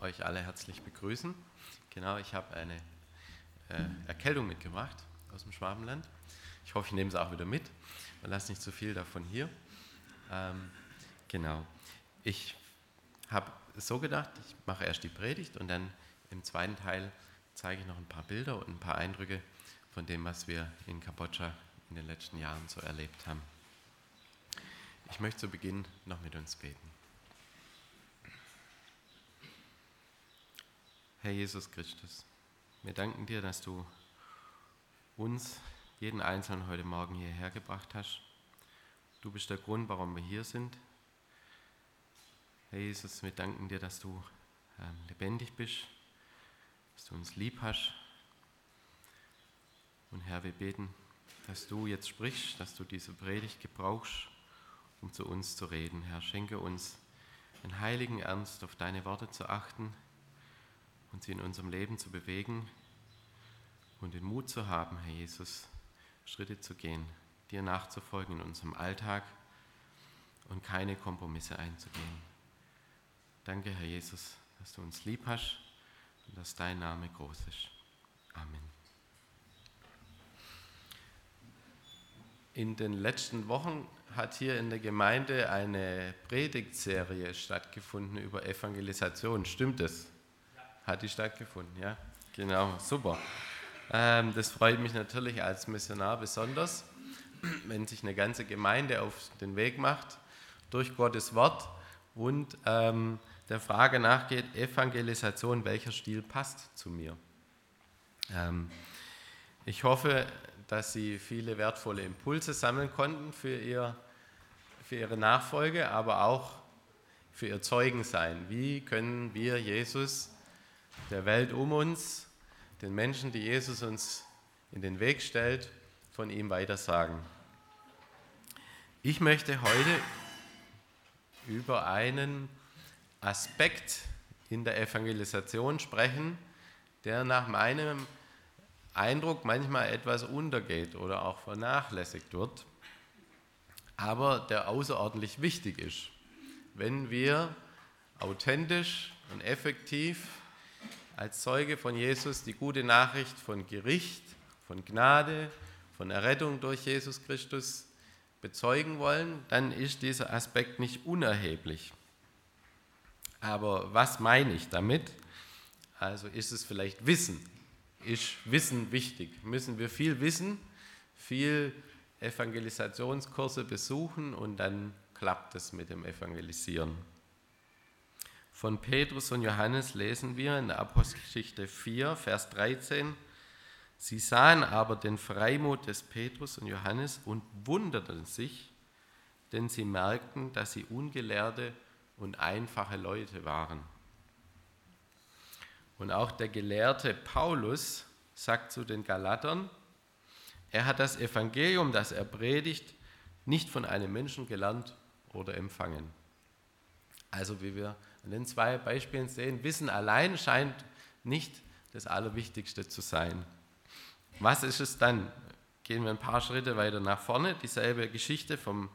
euch alle herzlich begrüßen. Genau, ich habe eine äh, Erkältung mitgebracht aus dem Schwabenland. Ich hoffe, ich nehme sie auch wieder mit. Man lasst nicht zu viel davon hier. Ähm, genau. Ich habe so gedacht, ich mache erst die Predigt und dann im zweiten Teil zeige ich noch ein paar Bilder und ein paar Eindrücke von dem, was wir in Kambodscha in den letzten Jahren so erlebt haben. Ich möchte zu Beginn noch mit uns beten. Herr Jesus Christus, wir danken dir, dass du uns, jeden Einzelnen heute Morgen hierher gebracht hast. Du bist der Grund, warum wir hier sind. Herr Jesus, wir danken dir, dass du ähm, lebendig bist, dass du uns lieb hast. Und Herr, wir beten, dass du jetzt sprichst, dass du diese Predigt gebrauchst, um zu uns zu reden. Herr, schenke uns einen heiligen Ernst, auf deine Worte zu achten und sie in unserem Leben zu bewegen und den Mut zu haben, Herr Jesus, Schritte zu gehen, dir nachzufolgen in unserem Alltag und keine Kompromisse einzugehen. Danke, Herr Jesus, dass du uns lieb hast und dass dein Name groß ist. Amen. In den letzten Wochen hat hier in der Gemeinde eine Predigtserie stattgefunden über Evangelisation. Stimmt es? Hat die stattgefunden, ja? Genau, super. Ähm, das freut mich natürlich als Missionar besonders, wenn sich eine ganze Gemeinde auf den Weg macht durch Gottes Wort und ähm, der Frage nachgeht, Evangelisation, welcher Stil passt zu mir? Ähm, ich hoffe, dass Sie viele wertvolle Impulse sammeln konnten für, ihr, für Ihre Nachfolge, aber auch für Ihr Zeugensein. Wie können wir Jesus, der Welt um uns, den Menschen, die Jesus uns in den Weg stellt, von ihm weitersagen? Ich möchte heute über einen Aspekt in der Evangelisation sprechen, der nach meinem Eindruck manchmal etwas untergeht oder auch vernachlässigt wird, aber der außerordentlich wichtig ist, wenn wir authentisch und effektiv als Zeuge von Jesus die gute Nachricht von Gericht, von Gnade, von Errettung durch Jesus Christus bezeugen wollen, dann ist dieser Aspekt nicht unerheblich. Aber was meine ich damit? Also ist es vielleicht Wissen. Ist Wissen wichtig? Müssen wir viel wissen, viel Evangelisationskurse besuchen und dann klappt es mit dem Evangelisieren. Von Petrus und Johannes lesen wir in der Apostelgeschichte 4, Vers 13. Sie sahen aber den Freimut des Petrus und Johannes und wunderten sich, denn sie merkten, dass sie ungelehrte und einfache Leute waren. Und auch der gelehrte Paulus sagt zu den Galatern, er hat das Evangelium, das er predigt, nicht von einem Menschen gelernt oder empfangen. Also wie wir an den zwei Beispielen sehen, Wissen allein scheint nicht das Allerwichtigste zu sein. Was ist es dann? Gehen wir ein paar Schritte weiter nach vorne. Dieselbe Geschichte vom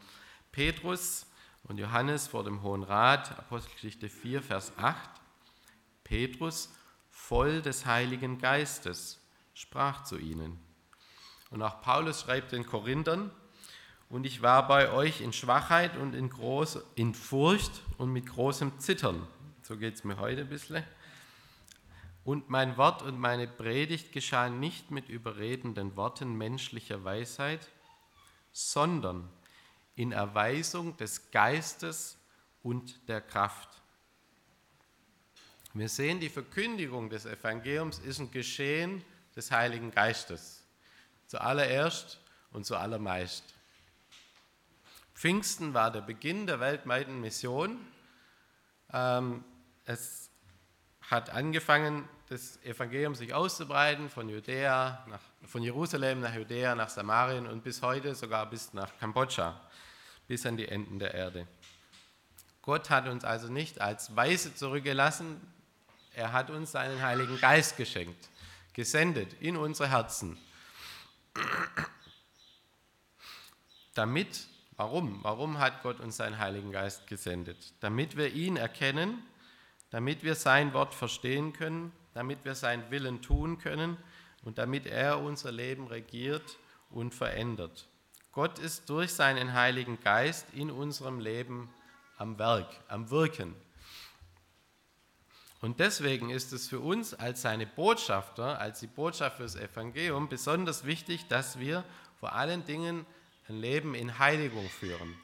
Petrus und Johannes vor dem Hohen Rat, Apostelgeschichte 4, Vers 8. Petrus, voll des Heiligen Geistes, sprach zu ihnen. Und auch Paulus schreibt den Korinthern, und ich war bei euch in Schwachheit und in, groß, in Furcht und mit großem Zittern. So geht es mir heute ein bisschen. Und mein Wort und meine Predigt geschahen nicht mit überredenden Worten menschlicher Weisheit, sondern in Erweisung des Geistes und der Kraft. Wir sehen, die Verkündigung des Evangeliums ist ein Geschehen des Heiligen Geistes. Zuallererst und zuallermeist. Pfingsten war der Beginn der weltweiten Mission. Ähm, es hat angefangen, das Evangelium sich auszubreiten von Judäa, nach, von Jerusalem nach Judäa, nach Samarien und bis heute sogar bis nach Kambodscha bis an die Enden der Erde. Gott hat uns also nicht als Weise zurückgelassen, er hat uns seinen Heiligen Geist geschenkt, gesendet in unsere Herzen. Damit, warum? Warum hat Gott uns seinen Heiligen Geist gesendet? Damit wir ihn erkennen, damit wir sein Wort verstehen können, damit wir seinen Willen tun können und damit er unser Leben regiert und verändert. Gott ist durch seinen Heiligen Geist in unserem Leben am Werk, am Wirken. Und deswegen ist es für uns als seine Botschafter, als die Botschaft fürs Evangelium besonders wichtig, dass wir vor allen Dingen ein Leben in Heiligung führen.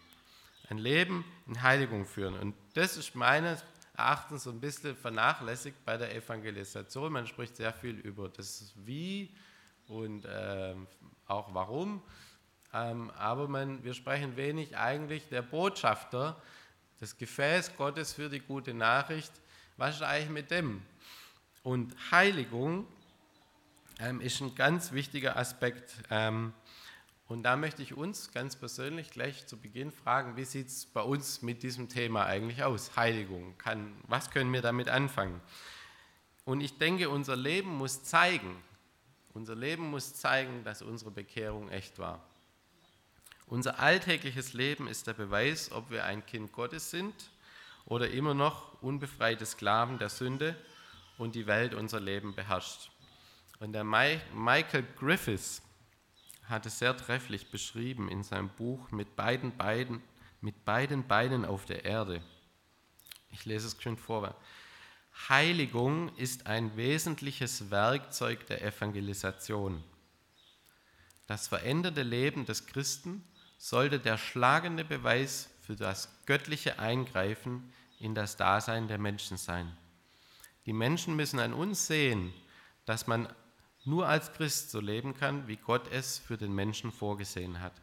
Ein Leben in Heiligung führen. Und das ist meines Erachtens so ein bisschen vernachlässigt bei der Evangelisation. Man spricht sehr viel über das Wie und äh, auch Warum. Ähm, aber man, wir sprechen wenig eigentlich der Botschafter, das Gefäß Gottes für die gute Nachricht, was ist eigentlich mit dem? Und Heiligung ähm, ist ein ganz wichtiger Aspekt. Ähm, und da möchte ich uns ganz persönlich gleich zu Beginn fragen, wie sieht es bei uns mit diesem Thema eigentlich aus? Heiligung. Kann, was können wir damit anfangen? Und ich denke, unser Leben muss zeigen, unser Leben muss zeigen, dass unsere Bekehrung echt war. Unser alltägliches Leben ist der Beweis, ob wir ein Kind Gottes sind oder immer noch unbefreite Sklaven der Sünde und die Welt unser Leben beherrscht. Und der Michael Griffiths hat es sehr trefflich beschrieben in seinem Buch mit beiden, beiden, mit beiden Beinen auf der Erde. Ich lese es schön vor. Heiligung ist ein wesentliches Werkzeug der Evangelisation. Das veränderte Leben des Christen sollte der schlagende Beweis für das göttliche Eingreifen in das Dasein der Menschen sein. Die Menschen müssen an uns sehen, dass man nur als Christ so leben kann, wie Gott es für den Menschen vorgesehen hat.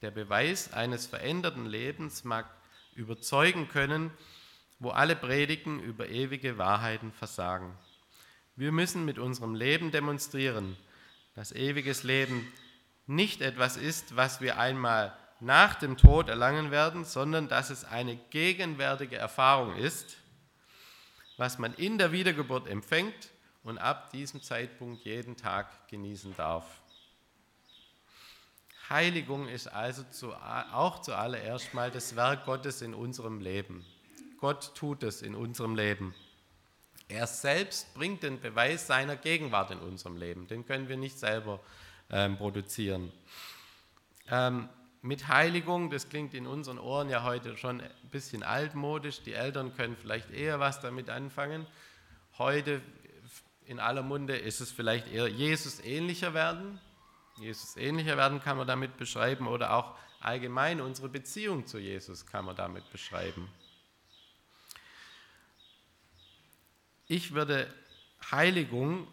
Der Beweis eines veränderten Lebens mag überzeugen können, wo alle Predigen über ewige Wahrheiten versagen. Wir müssen mit unserem Leben demonstrieren, dass ewiges Leben nicht etwas ist, was wir einmal nach dem Tod erlangen werden, sondern dass es eine gegenwärtige Erfahrung ist, was man in der Wiedergeburt empfängt und ab diesem Zeitpunkt jeden Tag genießen darf. Heiligung ist also zu, auch zuallererst mal das Werk Gottes in unserem Leben. Gott tut es in unserem Leben. Er selbst bringt den Beweis seiner Gegenwart in unserem Leben. Den können wir nicht selber ähm, produzieren. Ähm, mit Heiligung, das klingt in unseren Ohren ja heute schon ein bisschen altmodisch, die Eltern können vielleicht eher was damit anfangen. Heute in aller Munde ist es vielleicht eher Jesus ähnlicher werden. Jesus ähnlicher werden kann man damit beschreiben oder auch allgemein unsere Beziehung zu Jesus kann man damit beschreiben. Ich würde Heiligung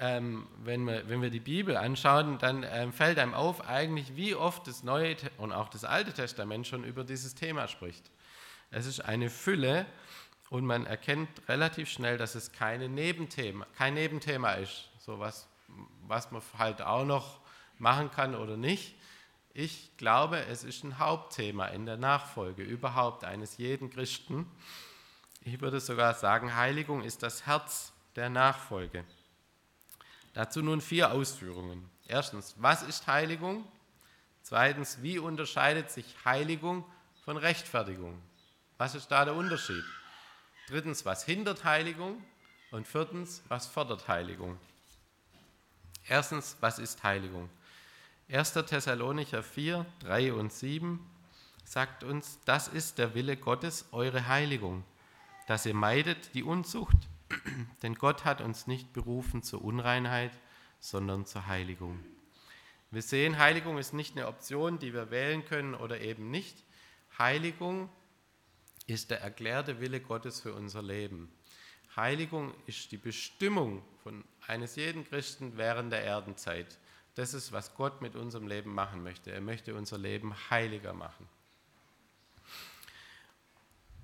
ähm, wenn, wir, wenn wir die Bibel anschauen, dann ähm, fällt einem auf eigentlich, wie oft das Neue und auch das Alte Testament schon über dieses Thema spricht. Es ist eine Fülle und man erkennt relativ schnell, dass es keine Nebenthema, kein Nebenthema ist, so was, was man halt auch noch machen kann oder nicht. Ich glaube, es ist ein Hauptthema in der Nachfolge überhaupt eines jeden Christen. Ich würde sogar sagen, Heiligung ist das Herz der Nachfolge. Dazu nun vier Ausführungen. Erstens, was ist Heiligung? Zweitens, wie unterscheidet sich Heiligung von Rechtfertigung? Was ist da der Unterschied? Drittens, was hindert Heiligung? Und viertens, was fördert Heiligung? Erstens, was ist Heiligung? 1. Thessalonicher 4, 3 und 7 sagt uns, das ist der Wille Gottes, eure Heiligung, dass ihr meidet die Unzucht, denn Gott hat uns nicht berufen zur Unreinheit, sondern zur Heiligung. Wir sehen, Heiligung ist nicht eine Option, die wir wählen können oder eben nicht. Heiligung ist der erklärte Wille Gottes für unser Leben. Heiligung ist die Bestimmung von eines jeden Christen während der Erdenzeit. Das ist, was Gott mit unserem Leben machen möchte. Er möchte unser Leben heiliger machen.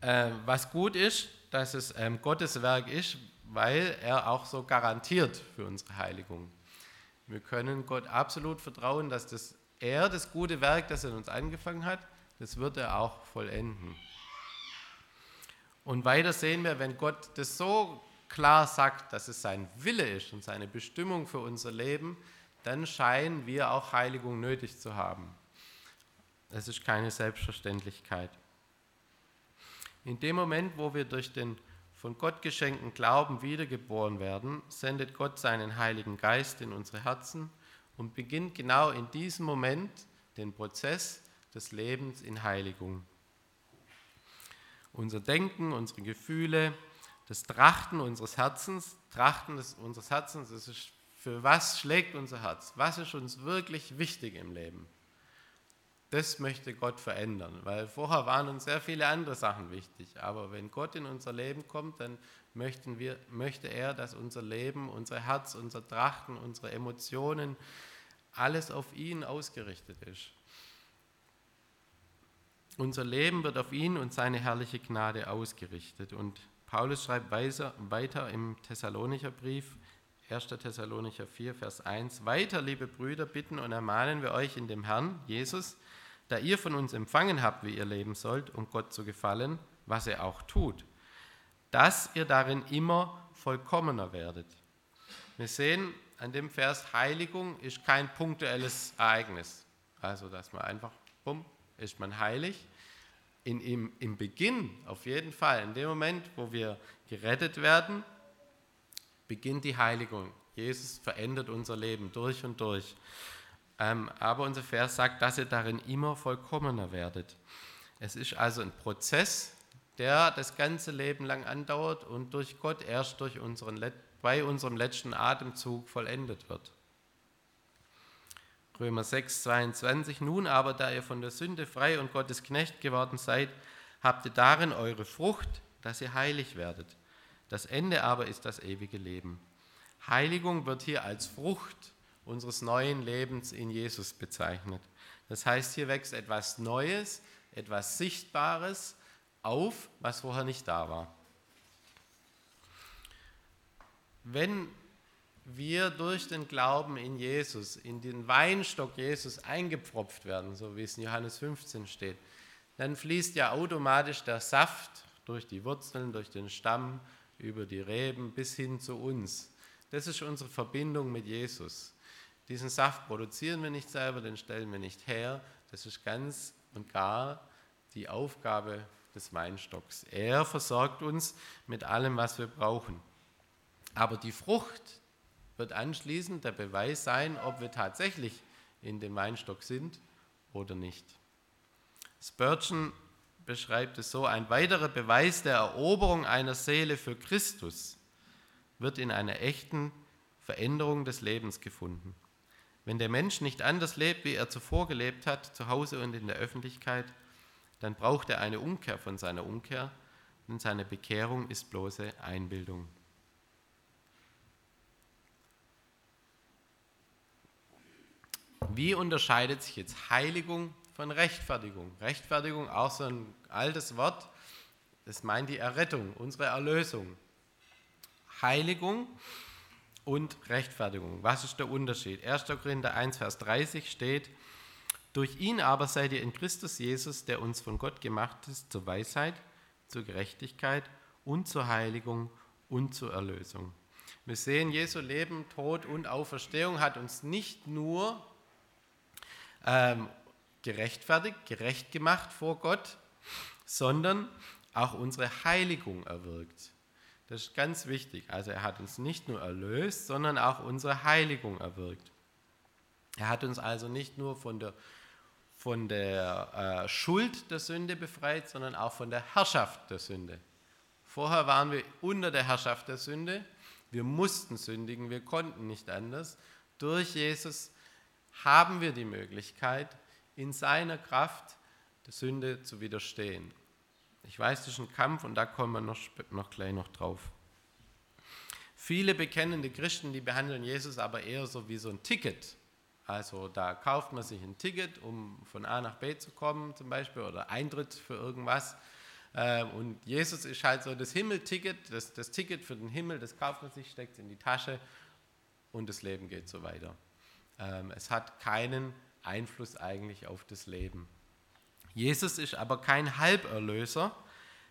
Äh, was gut ist, dass es ähm, Gottes Werk ist, weil er auch so garantiert für unsere Heiligung. Wir können Gott absolut vertrauen, dass das, er das gute Werk, das er in uns angefangen hat, das wird er auch vollenden. Und weiter sehen wir, wenn Gott das so klar sagt, dass es sein Wille ist und seine Bestimmung für unser Leben, dann scheinen wir auch Heiligung nötig zu haben. Es ist keine Selbstverständlichkeit. In dem Moment, wo wir durch den von Gott geschenkten Glauben wiedergeboren werden, sendet Gott seinen Heiligen Geist in unsere Herzen und beginnt genau in diesem Moment den Prozess des Lebens in Heiligung. Unser Denken, unsere Gefühle, das Trachten unseres Herzens, Trachten des, unseres Herzens, das ist für was schlägt unser Herz? Was ist uns wirklich wichtig im Leben? Das möchte Gott verändern, weil vorher waren uns sehr viele andere Sachen wichtig. Aber wenn Gott in unser Leben kommt, dann möchten wir, möchte er, dass unser Leben, unser Herz, unser Trachten, unsere Emotionen, alles auf ihn ausgerichtet ist. Unser Leben wird auf ihn und seine herrliche Gnade ausgerichtet. Und Paulus schreibt weiter im Thessalonicher Brief, 1. Thessalonicher 4, Vers 1, weiter, liebe Brüder, bitten und ermahnen wir euch in dem Herrn Jesus, da ihr von uns empfangen habt, wie ihr leben sollt, um Gott zu gefallen, was er auch tut, dass ihr darin immer vollkommener werdet. Wir sehen an dem Vers, Heiligung ist kein punktuelles Ereignis. Also, dass man einfach, bumm, ist man heilig. In, im, Im Beginn auf jeden Fall, in dem Moment, wo wir gerettet werden, beginnt die Heiligung. Jesus verändert unser Leben durch und durch. Ähm, aber unser Vers sagt, dass ihr darin immer vollkommener werdet. Es ist also ein Prozess, der das ganze Leben lang andauert und durch Gott erst durch unseren, bei unserem letzten Atemzug vollendet wird. Römer 6, 22. Nun aber, da ihr von der Sünde frei und Gottes Knecht geworden seid, habt ihr darin eure Frucht, dass ihr heilig werdet. Das Ende aber ist das ewige Leben. Heiligung wird hier als Frucht unseres neuen Lebens in Jesus bezeichnet. Das heißt, hier wächst etwas Neues, etwas Sichtbares auf, was vorher nicht da war. Wenn wir durch den Glauben in Jesus, in den Weinstock Jesus eingepfropft werden, so wie es in Johannes 15 steht, dann fließt ja automatisch der Saft durch die Wurzeln, durch den Stamm, über die Reben bis hin zu uns. Das ist unsere Verbindung mit Jesus. Diesen Saft produzieren wir nicht selber, den stellen wir nicht her. Das ist ganz und gar die Aufgabe des Weinstocks. Er versorgt uns mit allem, was wir brauchen. Aber die Frucht wird anschließend der Beweis sein, ob wir tatsächlich in dem Weinstock sind oder nicht. Spurgeon beschreibt es so, ein weiterer Beweis der Eroberung einer Seele für Christus wird in einer echten Veränderung des Lebens gefunden. Wenn der Mensch nicht anders lebt, wie er zuvor gelebt hat, zu Hause und in der Öffentlichkeit, dann braucht er eine Umkehr von seiner Umkehr, denn seine Bekehrung ist bloße Einbildung. Wie unterscheidet sich jetzt Heiligung von Rechtfertigung? Rechtfertigung, auch so ein altes Wort, das meint die Errettung, unsere Erlösung. Heiligung und Rechtfertigung. Was ist der Unterschied? 1. Korinther 1, Vers 30 steht, durch ihn aber seid ihr in Christus Jesus, der uns von Gott gemacht ist, zur Weisheit, zur Gerechtigkeit und zur Heiligung und zur Erlösung. Wir sehen, Jesu Leben, Tod und Auferstehung hat uns nicht nur ähm, gerechtfertigt, gerecht gemacht vor Gott, sondern auch unsere Heiligung erwirkt. Das ist ganz wichtig. Also er hat uns nicht nur erlöst, sondern auch unsere Heiligung erwirkt. Er hat uns also nicht nur von der, von der äh, Schuld der Sünde befreit, sondern auch von der Herrschaft der Sünde. Vorher waren wir unter der Herrschaft der Sünde. Wir mussten sündigen, wir konnten nicht anders. Durch Jesus haben wir die Möglichkeit, in seiner Kraft der Sünde zu widerstehen. Ich weiß, das ist ein Kampf und da kommen wir noch, noch gleich noch drauf. Viele bekennende Christen, die behandeln Jesus aber eher so wie so ein Ticket. Also da kauft man sich ein Ticket, um von A nach B zu kommen zum Beispiel oder Eintritt für irgendwas. Ähm, und Jesus ist halt so das Himmelticket, das, das Ticket für den Himmel, das kauft man sich, steckt es in die Tasche und das Leben geht so weiter. Ähm, es hat keinen Einfluss eigentlich auf das Leben. Jesus ist aber kein Halberlöser.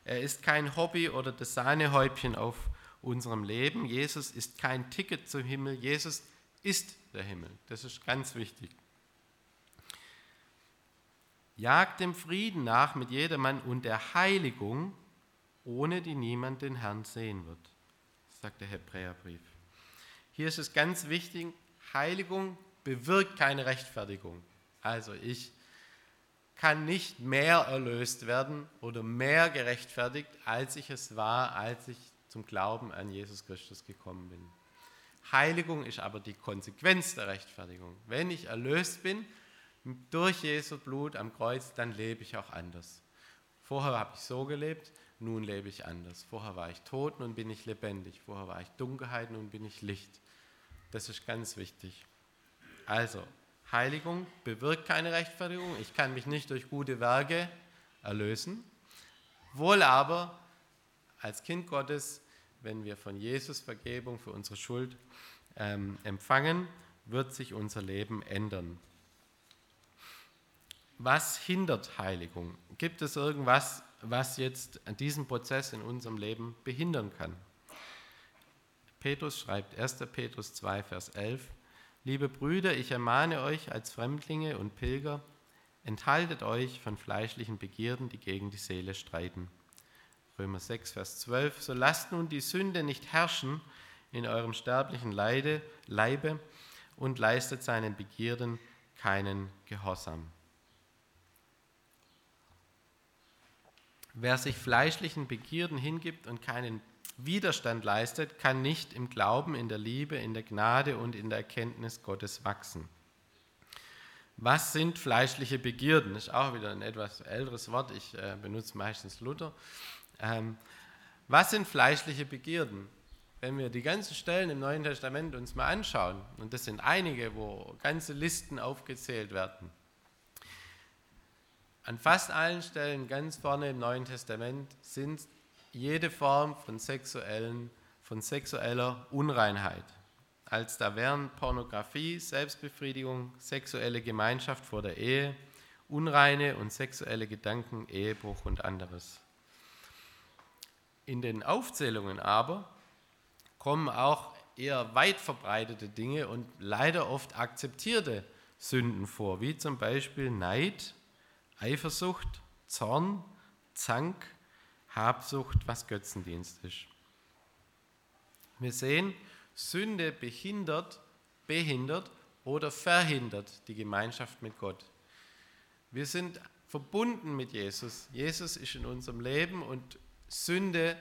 Er ist kein Hobby oder das Sahnehäubchen auf unserem Leben. Jesus ist kein Ticket zum Himmel. Jesus ist der Himmel. Das ist ganz wichtig. Jagt dem Frieden nach mit jedermann und der Heiligung, ohne die niemand den Herrn sehen wird, sagt der Hebräerbrief. Hier ist es ganz wichtig, Heiligung bewirkt keine Rechtfertigung. Also ich kann nicht mehr erlöst werden oder mehr gerechtfertigt, als ich es war, als ich zum Glauben an Jesus Christus gekommen bin. Heiligung ist aber die Konsequenz der Rechtfertigung. Wenn ich erlöst bin durch Jesu Blut am Kreuz, dann lebe ich auch anders. Vorher habe ich so gelebt, nun lebe ich anders. Vorher war ich tot, nun bin ich lebendig. Vorher war ich Dunkelheit, nun bin ich Licht. Das ist ganz wichtig. Also, Heiligung bewirkt keine Rechtfertigung. Ich kann mich nicht durch gute Werke erlösen. Wohl aber als Kind Gottes, wenn wir von Jesus Vergebung für unsere Schuld ähm, empfangen, wird sich unser Leben ändern. Was hindert Heiligung? Gibt es irgendwas, was jetzt diesen Prozess in unserem Leben behindern kann? Petrus schreibt 1. Petrus 2, Vers 11, Liebe Brüder, ich ermahne euch als Fremdlinge und Pilger, enthaltet euch von fleischlichen Begierden, die gegen die Seele streiten. Römer 6, Vers 12, so lasst nun die Sünde nicht herrschen in eurem sterblichen Leide, Leibe und leistet seinen Begierden keinen Gehorsam. Wer sich fleischlichen Begierden hingibt und keinen Widerstand leistet, kann nicht im Glauben, in der Liebe, in der Gnade und in der Erkenntnis Gottes wachsen. Was sind fleischliche Begierden? Das ist auch wieder ein etwas älteres Wort. Ich äh, benutze meistens Luther. Ähm, was sind fleischliche Begierden? Wenn wir die ganzen Stellen im Neuen Testament uns mal anschauen, und das sind einige, wo ganze Listen aufgezählt werden, an fast allen Stellen ganz vorne im Neuen Testament sind jede Form von, sexuellen, von sexueller Unreinheit. Als da wären Pornografie, Selbstbefriedigung, sexuelle Gemeinschaft vor der Ehe, unreine und sexuelle Gedanken, Ehebruch und anderes. In den Aufzählungen aber kommen auch eher weit verbreitete Dinge und leider oft akzeptierte Sünden vor, wie zum Beispiel Neid, Eifersucht, Zorn, Zank, Habsucht, was Götzendienst ist. Wir sehen, Sünde behindert, behindert oder verhindert die Gemeinschaft mit Gott. Wir sind verbunden mit Jesus. Jesus ist in unserem Leben und Sünde,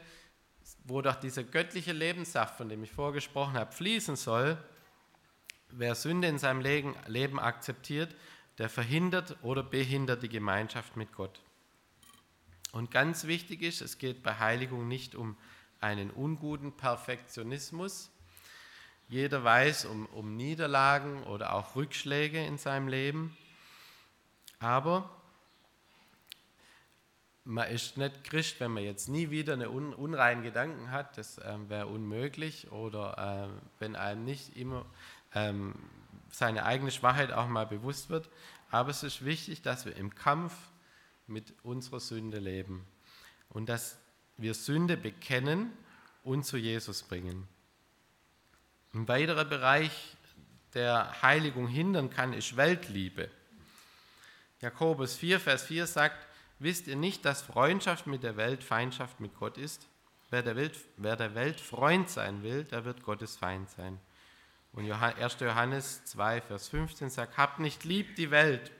wo doch dieser göttliche Lebenssaft, von dem ich vorgesprochen habe, fließen soll, wer Sünde in seinem Leben akzeptiert, der verhindert oder behindert die Gemeinschaft mit Gott. Und ganz wichtig ist, es geht bei Heiligung nicht um einen unguten Perfektionismus. Jeder weiß um, um Niederlagen oder auch Rückschläge in seinem Leben. Aber man ist nicht Christ, wenn man jetzt nie wieder einen un, unreinen Gedanken hat. Das äh, wäre unmöglich. Oder äh, wenn einem nicht immer ähm, seine eigene Schwachheit auch mal bewusst wird. Aber es ist wichtig, dass wir im Kampf mit unserer Sünde leben und dass wir Sünde bekennen und zu Jesus bringen. Ein weiterer Bereich, der Heiligung hindern kann, ist Weltliebe. Jakobus 4, Vers 4 sagt, wisst ihr nicht, dass Freundschaft mit der Welt Feindschaft mit Gott ist? Wer der Welt, wer der Welt Freund sein will, der wird Gottes Feind sein. Und 1. Johannes 2, Vers 15 sagt, habt nicht lieb die Welt,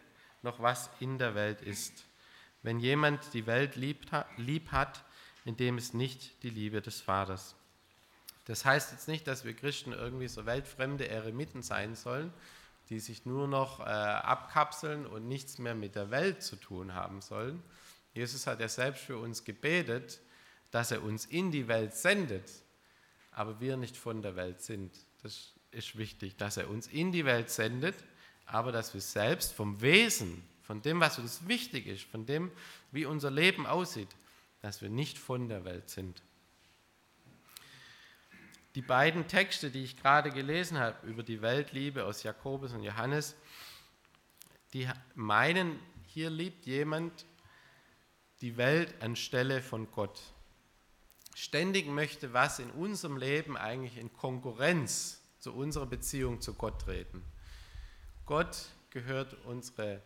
noch was in der Welt ist. Wenn jemand die Welt lieb hat, indem es nicht die Liebe des Vaters. Das heißt jetzt nicht, dass wir Christen irgendwie so weltfremde Eremiten sein sollen, die sich nur noch äh, abkapseln und nichts mehr mit der Welt zu tun haben sollen. Jesus hat ja selbst für uns gebetet, dass er uns in die Welt sendet, aber wir nicht von der Welt sind. Das ist wichtig, dass er uns in die Welt sendet, aber dass wir selbst vom Wesen, von dem, was uns wichtig ist, von dem, wie unser Leben aussieht, dass wir nicht von der Welt sind. Die beiden Texte, die ich gerade gelesen habe über die Weltliebe aus Jakobus und Johannes, die meinen, hier liebt jemand die Welt anstelle von Gott. Ständig möchte was in unserem Leben eigentlich in Konkurrenz zu unserer Beziehung zu Gott treten. Gott gehört unsere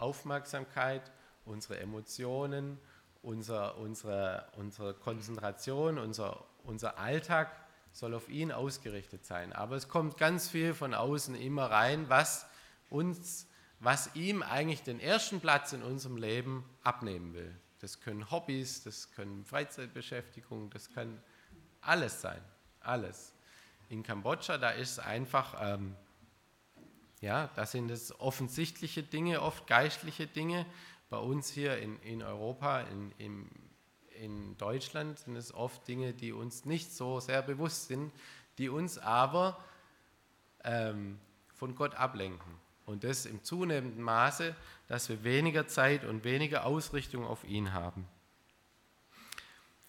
Aufmerksamkeit, unsere Emotionen, unser, unsere, unsere Konzentration, unser, unser Alltag soll auf ihn ausgerichtet sein. Aber es kommt ganz viel von außen immer rein, was uns, was ihm eigentlich den ersten Platz in unserem Leben abnehmen will. Das können Hobbys, das können Freizeitbeschäftigungen, das kann alles sein, alles. In Kambodscha, da ist es einfach, ähm, ja, da sind es offensichtliche Dinge, oft geistliche Dinge. Bei uns hier in, in Europa, in, in, in Deutschland sind es oft Dinge, die uns nicht so sehr bewusst sind, die uns aber ähm, von Gott ablenken. Und das im zunehmenden Maße, dass wir weniger Zeit und weniger Ausrichtung auf ihn haben.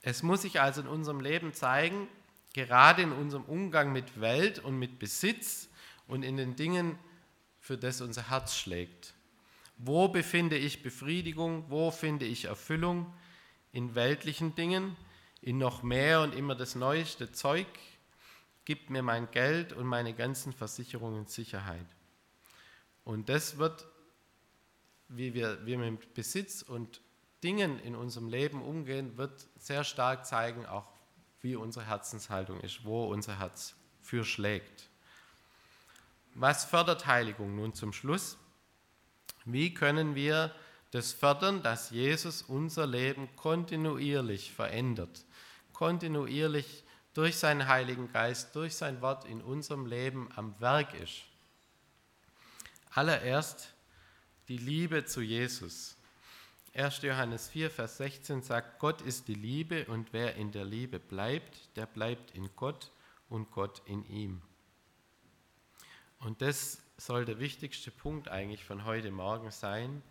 Es muss sich also in unserem Leben zeigen, gerade in unserem Umgang mit Welt und mit Besitz und in den Dingen, für das unser Herz schlägt. Wo befinde ich Befriedigung? Wo finde ich Erfüllung? In weltlichen Dingen? In noch mehr und immer das neueste Zeug? Gibt mir mein Geld und meine ganzen Versicherungen Sicherheit? Und das wird, wie wir, wir mit Besitz und Dingen in unserem Leben umgehen, wird sehr stark zeigen, auch wie unsere Herzenshaltung ist, wo unser Herz für schlägt. Was fördert Heiligung nun zum Schluss? Wie können wir das fördern, dass Jesus unser Leben kontinuierlich verändert, kontinuierlich durch seinen Heiligen Geist, durch sein Wort in unserem Leben am Werk ist? Allererst die Liebe zu Jesus. 1. Johannes 4, Vers 16 sagt, Gott ist die Liebe und wer in der Liebe bleibt, der bleibt in Gott und Gott in ihm. Und das soll der wichtigste Punkt eigentlich von heute Morgen sein.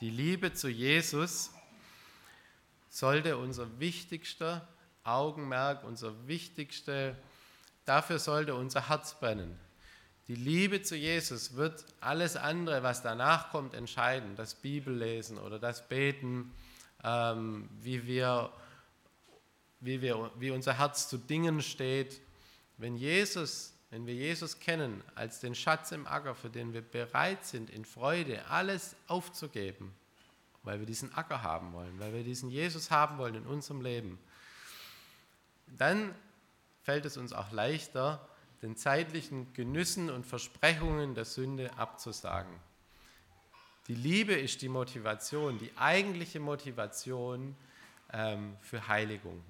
Die Liebe zu Jesus sollte unser wichtigster Augenmerk, unser wichtigste, dafür sollte unser Herz brennen. Die Liebe zu Jesus wird alles andere, was danach kommt, entscheiden. Das Bibellesen oder das Beten, ähm, wie, wir, wie, wir, wie unser Herz zu Dingen steht. Wenn, Jesus, wenn wir Jesus kennen als den Schatz im Acker, für den wir bereit sind, in Freude alles aufzugeben, weil wir diesen Acker haben wollen, weil wir diesen Jesus haben wollen in unserem Leben, dann fällt es uns auch leichter, den zeitlichen Genüssen und Versprechungen der Sünde abzusagen. Die Liebe ist die Motivation, die eigentliche Motivation ähm, für Heiligung.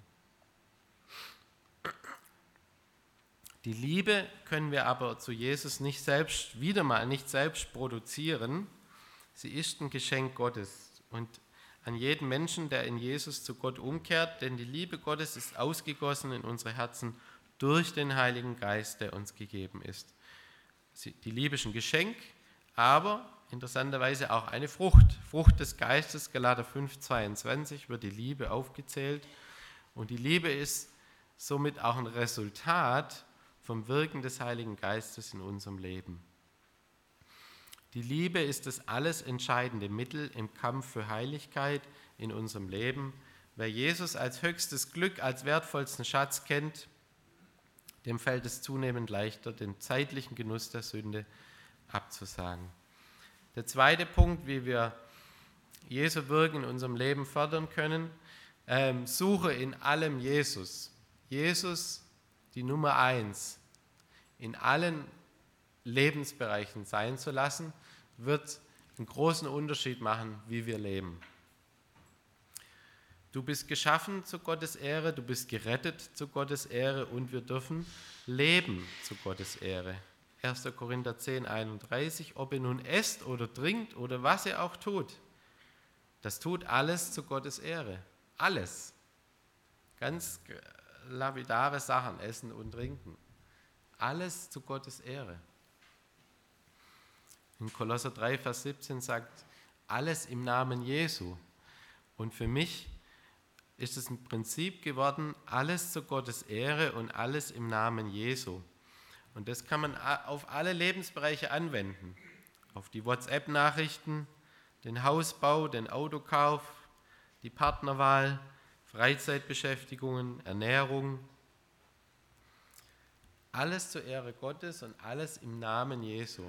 Die Liebe können wir aber zu Jesus nicht selbst, wieder mal nicht selbst produzieren. Sie ist ein Geschenk Gottes und an jeden Menschen, der in Jesus zu Gott umkehrt, denn die Liebe Gottes ist ausgegossen in unsere Herzen durch den Heiligen Geist, der uns gegeben ist. Die Liebe ist ein Geschenk, aber interessanterweise auch eine Frucht. Frucht des Geistes, Galater 5, 22, wird die Liebe aufgezählt. Und die Liebe ist somit auch ein Resultat vom Wirken des Heiligen Geistes in unserem Leben. Die Liebe ist das alles entscheidende Mittel im Kampf für Heiligkeit in unserem Leben. Wer Jesus als höchstes Glück, als wertvollsten Schatz kennt, dem fällt es zunehmend leichter, den zeitlichen Genuss der Sünde abzusagen. Der zweite Punkt, wie wir Jesu Wirken in unserem Leben fördern können, ähm, suche in allem Jesus. Jesus, die Nummer eins, in allen Lebensbereichen sein zu lassen, wird einen großen Unterschied machen, wie wir leben. Du bist geschaffen zu Gottes Ehre, du bist gerettet zu Gottes Ehre und wir dürfen leben zu Gottes Ehre. 1. Korinther 10, 31, ob ihr nun esst oder trinkt oder was ihr auch tut, das tut alles zu Gottes Ehre. Alles. Ganz lapidare Sachen, essen und trinken. Alles zu Gottes Ehre. In Kolosser 3, Vers 17 sagt, alles im Namen Jesu. Und für mich ist es ein Prinzip geworden, alles zu Gottes Ehre und alles im Namen Jesu. Und das kann man auf alle Lebensbereiche anwenden. Auf die WhatsApp-Nachrichten, den Hausbau, den Autokauf, die Partnerwahl, Freizeitbeschäftigungen, Ernährung. Alles zur Ehre Gottes und alles im Namen Jesu.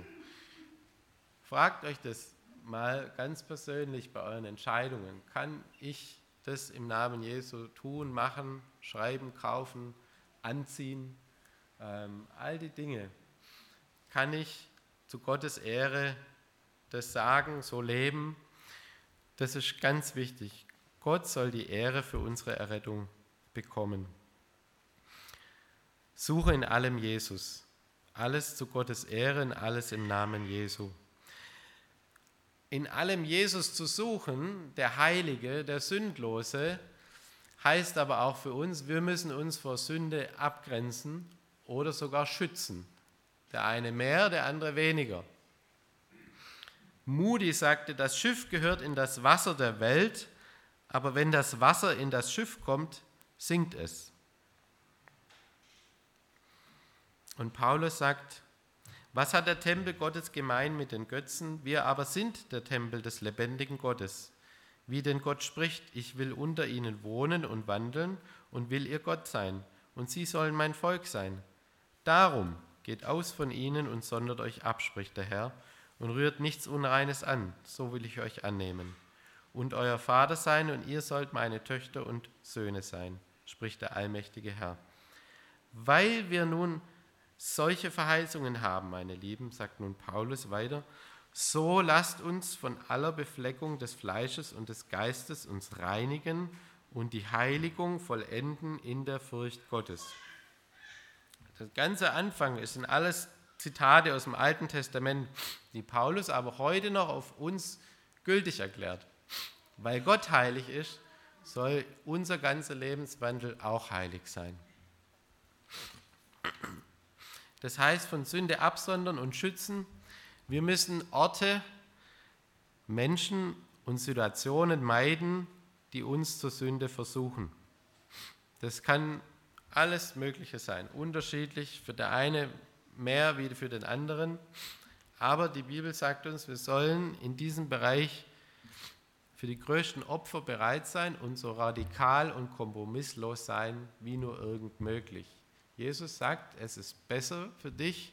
Fragt euch das mal ganz persönlich bei euren Entscheidungen. Kann ich das im Namen Jesu tun, machen, schreiben, kaufen, anziehen, ähm, all die Dinge, kann ich zu Gottes Ehre das sagen, so leben. Das ist ganz wichtig. Gott soll die Ehre für unsere Errettung bekommen. Suche in allem Jesus. Alles zu Gottes Ehren, alles im Namen Jesu. In allem Jesus zu suchen, der Heilige, der Sündlose, heißt aber auch für uns, wir müssen uns vor Sünde abgrenzen oder sogar schützen. Der eine mehr, der andere weniger. Moody sagte, das Schiff gehört in das Wasser der Welt, aber wenn das Wasser in das Schiff kommt, sinkt es. Und Paulus sagt, was hat der Tempel Gottes gemein mit den Götzen? Wir aber sind der Tempel des lebendigen Gottes. Wie denn Gott spricht, ich will unter ihnen wohnen und wandeln und will ihr Gott sein, und sie sollen mein Volk sein. Darum geht aus von ihnen und sondert euch ab, spricht der Herr, und rührt nichts Unreines an, so will ich euch annehmen. Und euer Vater sein, und ihr sollt meine Töchter und Söhne sein, spricht der allmächtige Herr. Weil wir nun solche Verheißungen haben, meine Lieben, sagt nun Paulus weiter, so lasst uns von aller Befleckung des Fleisches und des Geistes uns reinigen und die Heiligung vollenden in der Furcht Gottes. Der ganze Anfang ist in alles Zitate aus dem Alten Testament, die Paulus aber heute noch auf uns gültig erklärt. Weil Gott heilig ist, soll unser ganzer Lebenswandel auch heilig sein. Das heißt, von Sünde absondern und schützen. Wir müssen Orte, Menschen und Situationen meiden, die uns zur Sünde versuchen. Das kann alles Mögliche sein, unterschiedlich für der eine mehr wie für den anderen. Aber die Bibel sagt uns, wir sollen in diesem Bereich für die größten Opfer bereit sein und so radikal und kompromisslos sein wie nur irgend möglich. Jesus sagt, es ist besser für dich,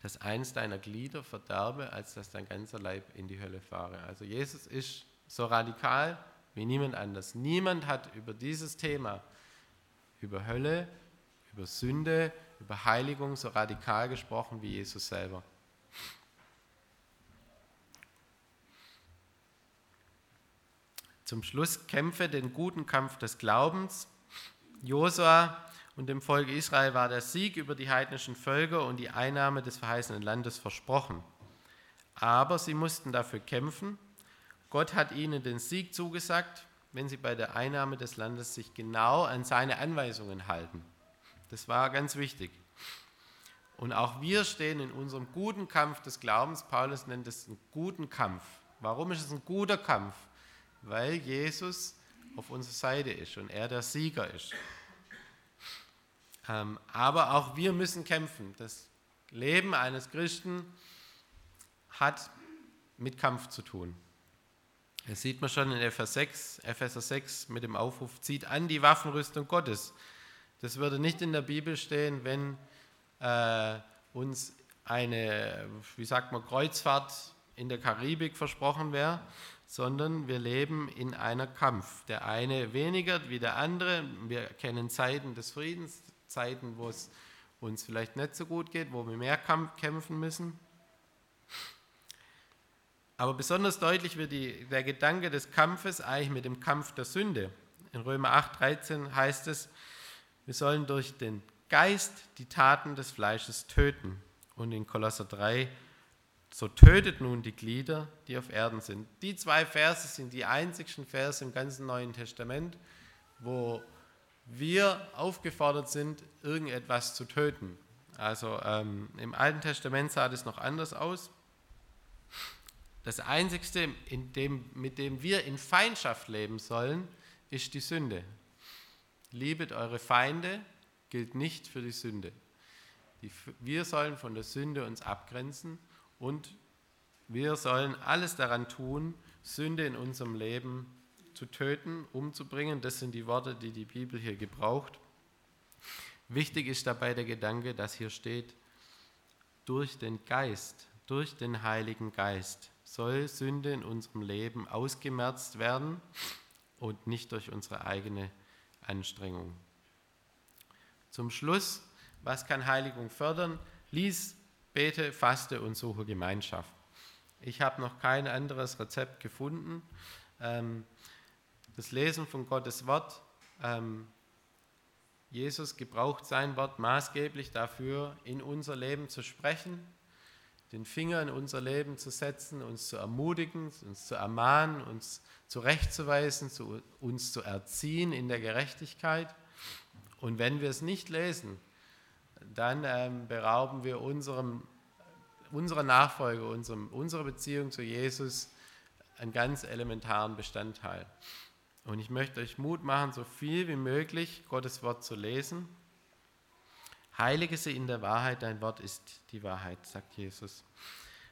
dass eins deiner Glieder verderbe, als dass dein ganzer Leib in die Hölle fahre. Also Jesus ist so radikal wie niemand anders. Niemand hat über dieses Thema, über Hölle, über Sünde, über Heiligung so radikal gesprochen wie Jesus selber. Zum Schluss kämpfe den guten Kampf des Glaubens. Josua und dem Volk Israel war der Sieg über die heidnischen Völker und die Einnahme des verheißenen Landes versprochen. Aber sie mussten dafür kämpfen. Gott hat ihnen den Sieg zugesagt, wenn sie bei der Einnahme des Landes sich genau an seine Anweisungen halten. Das war ganz wichtig. Und auch wir stehen in unserem guten Kampf des Glaubens. Paulus nennt es einen guten Kampf. Warum ist es ein guter Kampf? Weil Jesus auf unserer Seite ist und er der Sieger ist. Ähm, aber auch wir müssen kämpfen. Das Leben eines Christen hat mit Kampf zu tun. Das sieht man schon in Epheser 6, Epheser 6 mit dem Aufruf, zieht an die Waffenrüstung Gottes. Das würde nicht in der Bibel stehen, wenn äh, uns eine, wie sagt man, Kreuzfahrt in der Karibik versprochen wäre, sondern wir leben in einer Kampf. Der eine weniger wie der andere. Wir kennen Zeiten des Friedens, Zeiten, wo es uns vielleicht nicht so gut geht, wo wir mehr kämpfen müssen. Aber besonders deutlich wird die, der Gedanke des Kampfes eigentlich mit dem Kampf der Sünde. In Römer 8, 13 heißt es, wir sollen durch den Geist die Taten des Fleisches töten. Und in Kolosser 3, so tötet nun die Glieder, die auf Erden sind. Die zwei Verse sind die einzigsten Verse im ganzen Neuen Testament, wo wir aufgefordert sind, irgendetwas zu töten. Also ähm, im Alten Testament sah das noch anders aus. Das Einzigste, dem, mit dem wir in Feindschaft leben sollen, ist die Sünde. Liebet eure Feinde gilt nicht für die Sünde. Die, wir sollen von der Sünde uns abgrenzen und wir sollen alles daran tun, Sünde in unserem Leben zu töten, umzubringen. Das sind die Worte, die die Bibel hier gebraucht. Wichtig ist dabei der Gedanke, dass hier steht, durch den Geist, durch den Heiligen Geist soll Sünde in unserem Leben ausgemerzt werden und nicht durch unsere eigene Anstrengung. Zum Schluss, was kann Heiligung fördern? Lies, bete, faste und suche Gemeinschaft. Ich habe noch kein anderes Rezept gefunden. Ähm, das Lesen von Gottes Wort, ähm, Jesus gebraucht sein Wort maßgeblich dafür, in unser Leben zu sprechen, den Finger in unser Leben zu setzen, uns zu ermutigen, uns zu ermahnen, uns zurechtzuweisen, zu, uns zu erziehen in der Gerechtigkeit. Und wenn wir es nicht lesen, dann ähm, berauben wir unserem, unserer Nachfolge, unserem, unserer Beziehung zu Jesus einen ganz elementaren Bestandteil. Und ich möchte euch Mut machen, so viel wie möglich Gottes Wort zu lesen. Heilige sie in der Wahrheit, dein Wort ist die Wahrheit, sagt Jesus.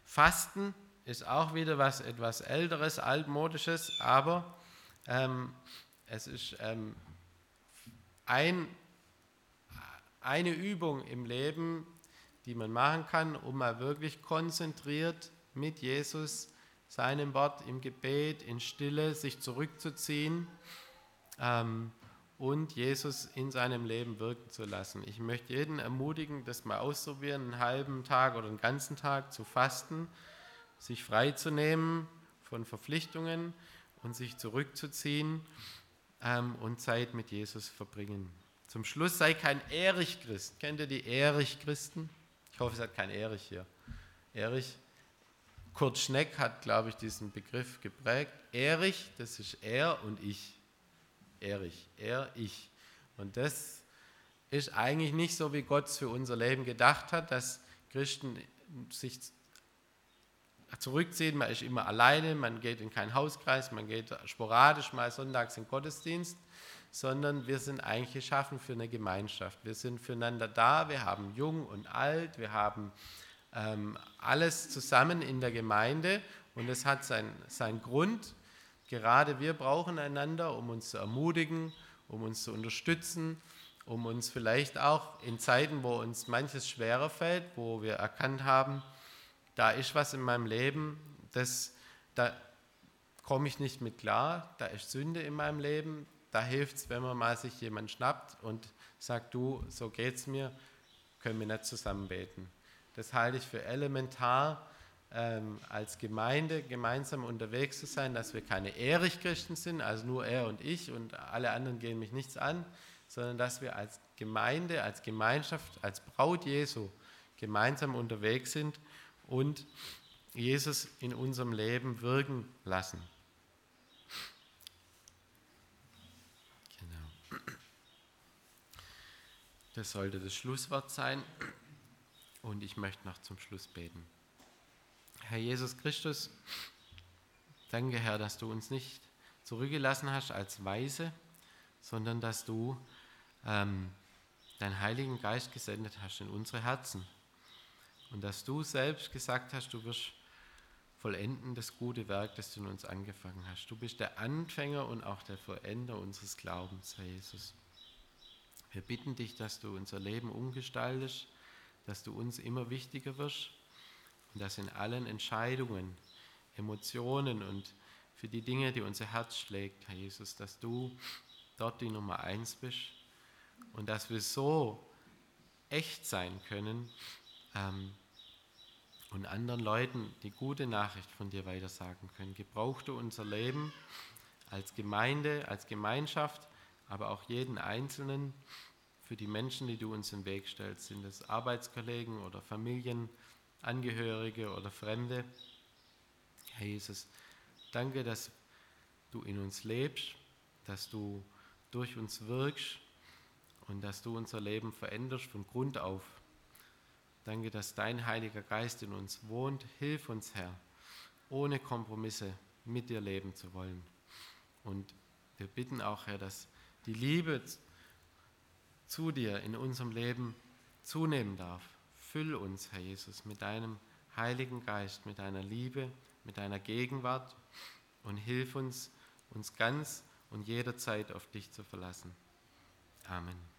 Fasten ist auch wieder was etwas Älteres, Altmodisches, aber ähm, es ist ähm, ein, eine Übung im Leben, die man machen kann, um mal wirklich konzentriert mit Jesus seinem Wort im Gebet, in Stille sich zurückzuziehen ähm, und Jesus in seinem Leben wirken zu lassen. Ich möchte jeden ermutigen, das mal auszuprobieren, einen halben Tag oder einen ganzen Tag zu fasten, sich freizunehmen von Verpflichtungen und sich zurückzuziehen ähm, und Zeit mit Jesus verbringen. Zum Schluss sei kein Erich-Christ. Kennt ihr die Erich-Christen? Ich hoffe, es hat kein Erich hier. Erich Kurt Schneck hat, glaube ich, diesen Begriff geprägt. Erich, das ist er und ich. Erich, er, ich. Und das ist eigentlich nicht so, wie Gott es für unser Leben gedacht hat, dass Christen sich zurückziehen. Man ist immer alleine, man geht in keinen Hauskreis, man geht sporadisch mal sonntags in den Gottesdienst, sondern wir sind eigentlich geschaffen für eine Gemeinschaft. Wir sind füreinander da, wir haben jung und alt, wir haben ähm, alles zusammen in der Gemeinde und es hat seinen sein Grund. Gerade wir brauchen einander, um uns zu ermutigen, um uns zu unterstützen, um uns vielleicht auch in Zeiten, wo uns manches schwerer fällt, wo wir erkannt haben, da ist was in meinem Leben, das, da komme ich nicht mit klar, da ist Sünde in meinem Leben, da hilft es, wenn man mal sich jemand schnappt und sagt, du, so geht's mir, können wir nicht zusammen beten. Das halte ich für elementar, ähm, als Gemeinde gemeinsam unterwegs zu sein, dass wir keine Erich-Christen sind, also nur er und ich und alle anderen gehen mich nichts an, sondern dass wir als Gemeinde, als Gemeinschaft, als Braut Jesu gemeinsam unterwegs sind und Jesus in unserem Leben wirken lassen. Genau. Das sollte das Schlusswort sein. Und ich möchte noch zum Schluss beten. Herr Jesus Christus, danke Herr, dass du uns nicht zurückgelassen hast als Weise, sondern dass du ähm, deinen Heiligen Geist gesendet hast in unsere Herzen. Und dass du selbst gesagt hast, du wirst vollenden das gute Werk, das du in uns angefangen hast. Du bist der Anfänger und auch der Vollender unseres Glaubens, Herr Jesus. Wir bitten dich, dass du unser Leben umgestaltest, dass du uns immer wichtiger wirst und dass in allen Entscheidungen, Emotionen und für die Dinge, die unser Herz schlägt, Herr Jesus, dass du dort die Nummer eins bist und dass wir so echt sein können ähm, und anderen Leuten die gute Nachricht von dir weitersagen können. Gebrauch du unser Leben als Gemeinde, als Gemeinschaft, aber auch jeden Einzelnen für die Menschen, die du uns im Weg stellst. Sind es Arbeitskollegen oder Familienangehörige oder Fremde? Herr Jesus, danke, dass du in uns lebst, dass du durch uns wirkst und dass du unser Leben veränderst von Grund auf. Danke, dass dein Heiliger Geist in uns wohnt. Hilf uns, Herr, ohne Kompromisse mit dir leben zu wollen. Und wir bitten auch, Herr, dass die Liebe zu dir in unserem Leben zunehmen darf. Füll uns, Herr Jesus, mit deinem Heiligen Geist, mit deiner Liebe, mit deiner Gegenwart und hilf uns, uns ganz und jederzeit auf dich zu verlassen. Amen.